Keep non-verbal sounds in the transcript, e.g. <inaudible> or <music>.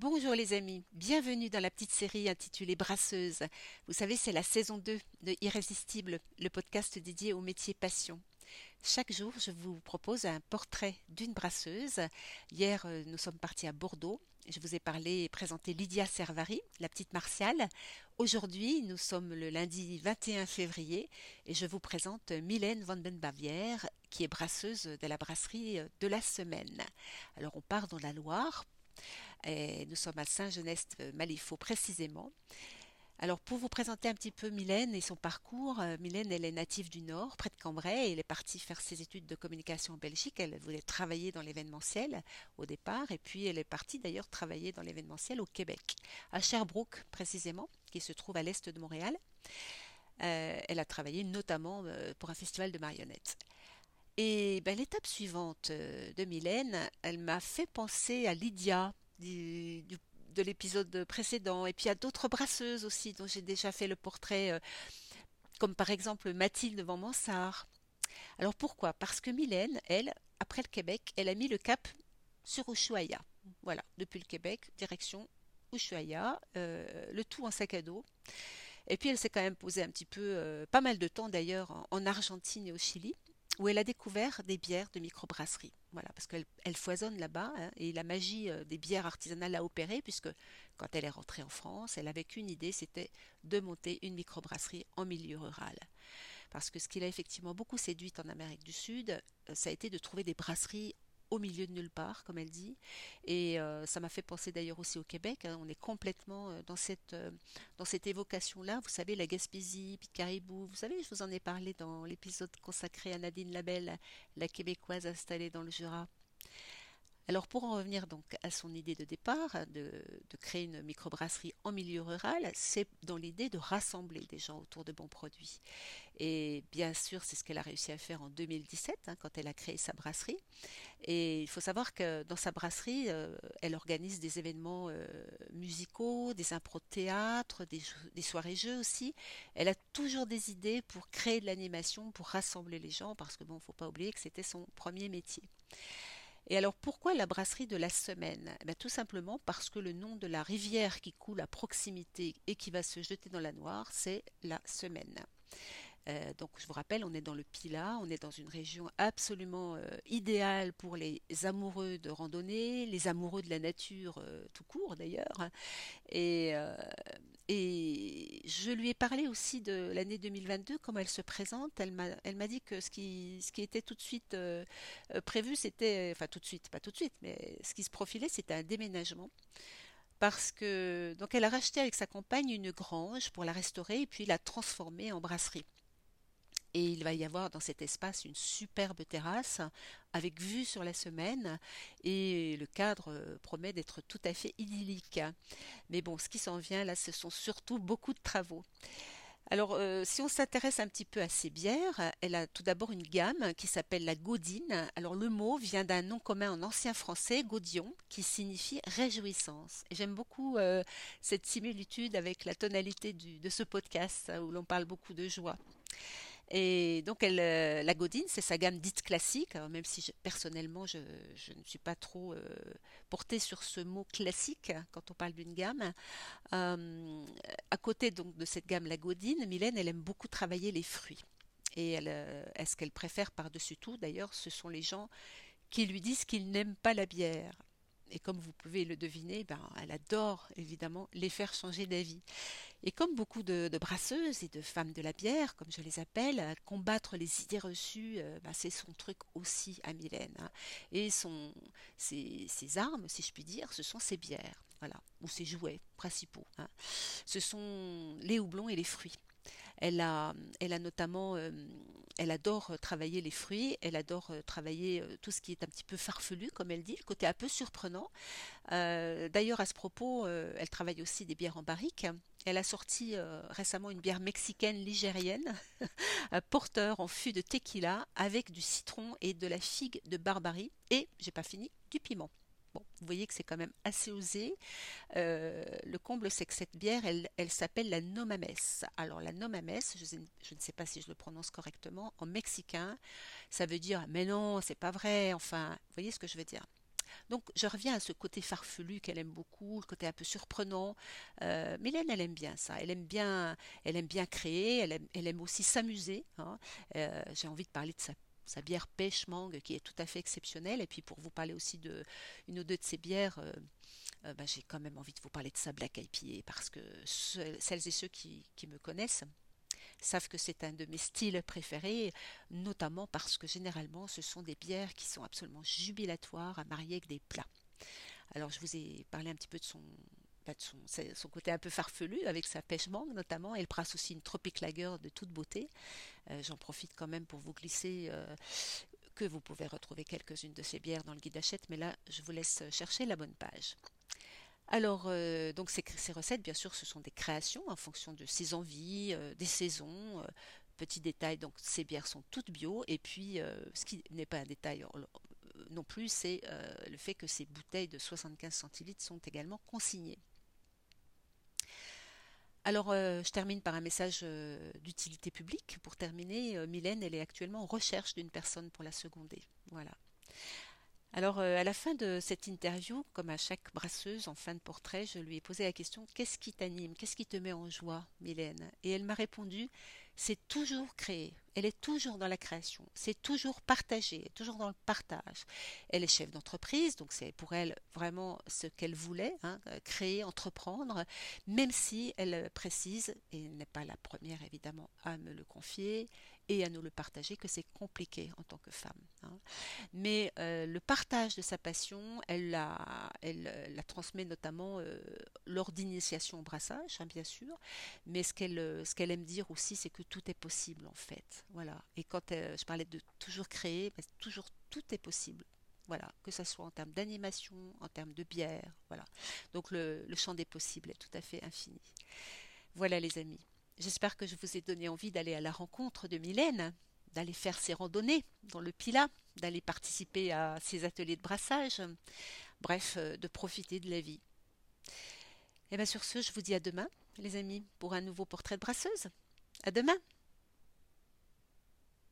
Bonjour les amis, bienvenue dans la petite série intitulée Brasseuse. Vous savez, c'est la saison 2 de Irrésistible, le podcast dédié au métier passion. Chaque jour, je vous propose un portrait d'une brasseuse. Hier, euh, nous sommes partis à Bordeaux. Je vous ai parlé et présenté Lydia Servari, la petite Martiale. Aujourd'hui, nous sommes le lundi 21 février et je vous présente Mylène van Bavière, qui est brasseuse de la brasserie de la semaine. Alors, on part dans la Loire. Et nous sommes à Saint-Genest-Malifaux précisément. Alors pour vous présenter un petit peu Mylène et son parcours, euh, Mylène elle est native du Nord, près de Cambrai, elle est partie faire ses études de communication en Belgique. Elle voulait travailler dans l'événementiel au départ, et puis elle est partie d'ailleurs travailler dans l'événementiel au Québec, à Sherbrooke précisément, qui se trouve à l'est de Montréal. Euh, elle a travaillé notamment euh, pour un festival de marionnettes. Et ben, l'étape suivante de Mylène, elle m'a fait penser à Lydia de l'épisode précédent, et puis à d'autres brasseuses aussi dont j'ai déjà fait le portrait, euh, comme par exemple Mathilde Van Mansart. Alors pourquoi? Parce que Mylène, elle, après le Québec, elle a mis le cap sur Ushuaia. Voilà, depuis le Québec, direction Ushuaia, euh, le tout en sac à dos. Et puis elle s'est quand même posée un petit peu, euh, pas mal de temps d'ailleurs, en Argentine et au Chili où elle a découvert des bières de microbrasserie. Voilà, parce qu'elle elle foisonne là-bas hein, et la magie euh, des bières artisanales a opéré puisque quand elle est rentrée en France, elle avait qu'une idée, c'était de monter une microbrasserie en milieu rural. Parce que ce qui l'a effectivement beaucoup séduite en Amérique du Sud, euh, ça a été de trouver des brasseries au milieu de nulle part, comme elle dit. Et euh, ça m'a fait penser d'ailleurs aussi au Québec. Hein. on est complètement euh, dans cette, euh, dans cette évocation-là. Vous savez, la Gaspésie, puis Caribou. Vous savez, je vous en ai parlé dans l'épisode consacré à Nadine Labelle, la québécoise installée dans le Jura. Alors pour en revenir donc à son idée de départ, de, créer une microbrasserie en milieu rural, c'est dans l'idée de rassembler des gens autour de bons produits. Et bien sûr, c'est ce qu'elle a réussi à faire en 2017 hein, quand elle a créé sa brasserie. Et il faut savoir que dans sa brasserie, euh, elle organise des événements euh, musicaux, des impros de théâtre, des, des soirées-jeux aussi. Elle a toujours des idées pour créer de l'animation, pour rassembler les gens, parce que bon, faut pas oublier que c'était son premier métier. Et alors pourquoi la brasserie de la semaine? Eh Tout simplement parce que le nom de la rivière qui coule à proximité et qui va se jeter dans la Noire, c'est la semaine. Euh, donc je vous rappelle, on est dans le Pila, on est dans une région absolument euh, idéale pour les amoureux de randonnée, les amoureux de la nature euh, tout court d'ailleurs. Et je lui ai parlé aussi de l'année 2022, comment elle se présente. Elle m'a, dit que ce qui, ce qui était tout de suite euh, euh, prévu, c'était, enfin tout de suite, pas tout de suite, mais ce qui se profilait, c'était un déménagement. Parce que, donc elle a racheté avec sa compagne une grange pour la restaurer et puis la transformer en brasserie. Et il va y avoir dans cet espace une superbe terrasse avec vue sur la semaine et le cadre euh, promet d'être tout à fait idyllique. Mais bon, ce qui s'en vient là, ce sont surtout beaucoup de travaux. Alors, euh, si on s'intéresse un petit peu à ces bières, elle a tout d'abord une gamme qui s'appelle la Gaudine. Alors, le mot vient d'un nom commun en ancien français, Gaudion, qui signifie réjouissance. J'aime beaucoup euh, cette similitude avec la tonalité de ce podcast où l'on parle beaucoup de joie. Et donc, euh, la Godine, c'est sa gamme dite classique, même si personnellement, je, ne suis pas trop euh, portée sur ce mot classique quand on parle d'une gamme. Euh, à côté donc de cette gamme, la Godine, Mylène, elle aime beaucoup travailler les fruits. Et elle, ce qu'elle préfère par-dessus tout, d'ailleurs, ce sont les gens qui lui disent qu'ils n'aiment pas la bière et comme vous pouvez le deviner, ben, elle adore évidemment les faire changer d'avis. Et comme beaucoup de, brasseuses et de femmes de la bière, comme je les appelle, combattre les idées reçues, euh, ben, c'est son truc aussi à Mylène. Hein. Et son, ses, armes, si je puis dire, ce sont ses bières, voilà, ou ses jouets principaux. Hein. Ce sont les houblons et les fruits. Elle a, notamment, euh, elle adore travailler les fruits, elle adore euh, travailler euh, tout ce qui est un petit peu farfelu, comme elle dit, le côté un peu surprenant. D'ailleurs, à ce propos, elle travaille aussi des bières en barrique. Elle a sorti récemment une bière mexicaine ligérienne, <laughs> porteur en fût de tequila avec du citron et de la figue de Barbarie et, j'ai pas fini, du piment vous voyez que c'est quand même assez osé. Euh, le comble, c'est que cette bière, elle, s'appelle la Nomames. Alors la Nomames, je, ne sais pas si je le prononce correctement, en mexicain, ça veut dire mais non, c'est pas vrai. Enfin, vous voyez ce que je veux dire. Donc je reviens à ce côté farfelu qu'elle aime beaucoup, le côté un peu surprenant. Euh, elle aime bien ça. Elle aime bien, elle aime bien créer. Elle aime, elle aime aussi s'amuser. Hein. Euh, J'ai envie de parler de sa sa bière pêche mangue qui est tout à fait exceptionnelle. Et puis pour vous parler aussi de une ou deux de ses bières, euh, euh, bah, j'ai quand même envie de vous parler de sa Black IPA parce que celles et ceux qui, qui me connaissent savent que c'est un de mes styles préférés, notamment parce que généralement ce sont des bières qui sont absolument jubilatoires à marier avec des plats. Alors je vous ai parlé un petit peu de son, son, côté un peu farfelu avec sa pêche mangue notamment. Elle brasse aussi une Tropic Lager de toute beauté. Euh, j'en profite quand même pour vous glisser euh, que vous pouvez retrouver quelques-unes de ces bières dans le guide d'achète, mais là je vous laisse chercher la bonne page. Alors, euh, donc ces, recettes, bien sûr, ce sont des créations en fonction de ses envies, des saisons. Euh, petit détail, donc ces bières sont toutes bio. Et puis, ce qui n'est pas un détail non plus, c'est le fait que ces bouteilles de 75 centilitres sont également consignées. Alors, je termine par un message d'utilité publique. Pour terminer, Mylène, elle est actuellement en recherche d'une personne pour la seconder. Voilà. Alors, euh, à la fin de cette interview, comme à chaque brasseuse en fin de portrait, je lui ai posé la question Qu'est-ce qui t'anime? Qu'est-ce qui te met en joie, Mylène? Et elle m'a répondu C'est toujours créer. Elle est toujours dans la création. C'est toujours partager, toujours dans le partage. Elle est chef d'entreprise, donc c'est pour elle vraiment ce qu'elle voulait, hein, créer, entreprendre, même si elle précise, et elle n'est pas la première évidemment à me le confier, et à nous le partager que c'est compliqué en tant que femme. Hein. Mais euh, le partage de sa passion, elle la, euh, transmet notamment euh, lors d'initiation au brassage, hein, bien sûr. Mais ce qu'elle, ce qu'elle aime dire aussi, c'est que tout est possible en fait. Voilà. Et quand euh, je parlais de toujours créer, ben, toujours tout est possible. Voilà, que ce soit en termes d'animation, en termes de bière, voilà. Donc le, le champ des possibles est tout à fait infini. Voilà les amis. J'espère que je vous ai donné envie d'aller à la rencontre de Mylène, d'aller faire ses randonnées dans le Pila, d'aller participer à ses ateliers de brassage, bref, euh, de profiter de la vie. Et bien sur ce, je vous dis à demain, les amis, pour un nouveau portrait de brasseuse. À demain!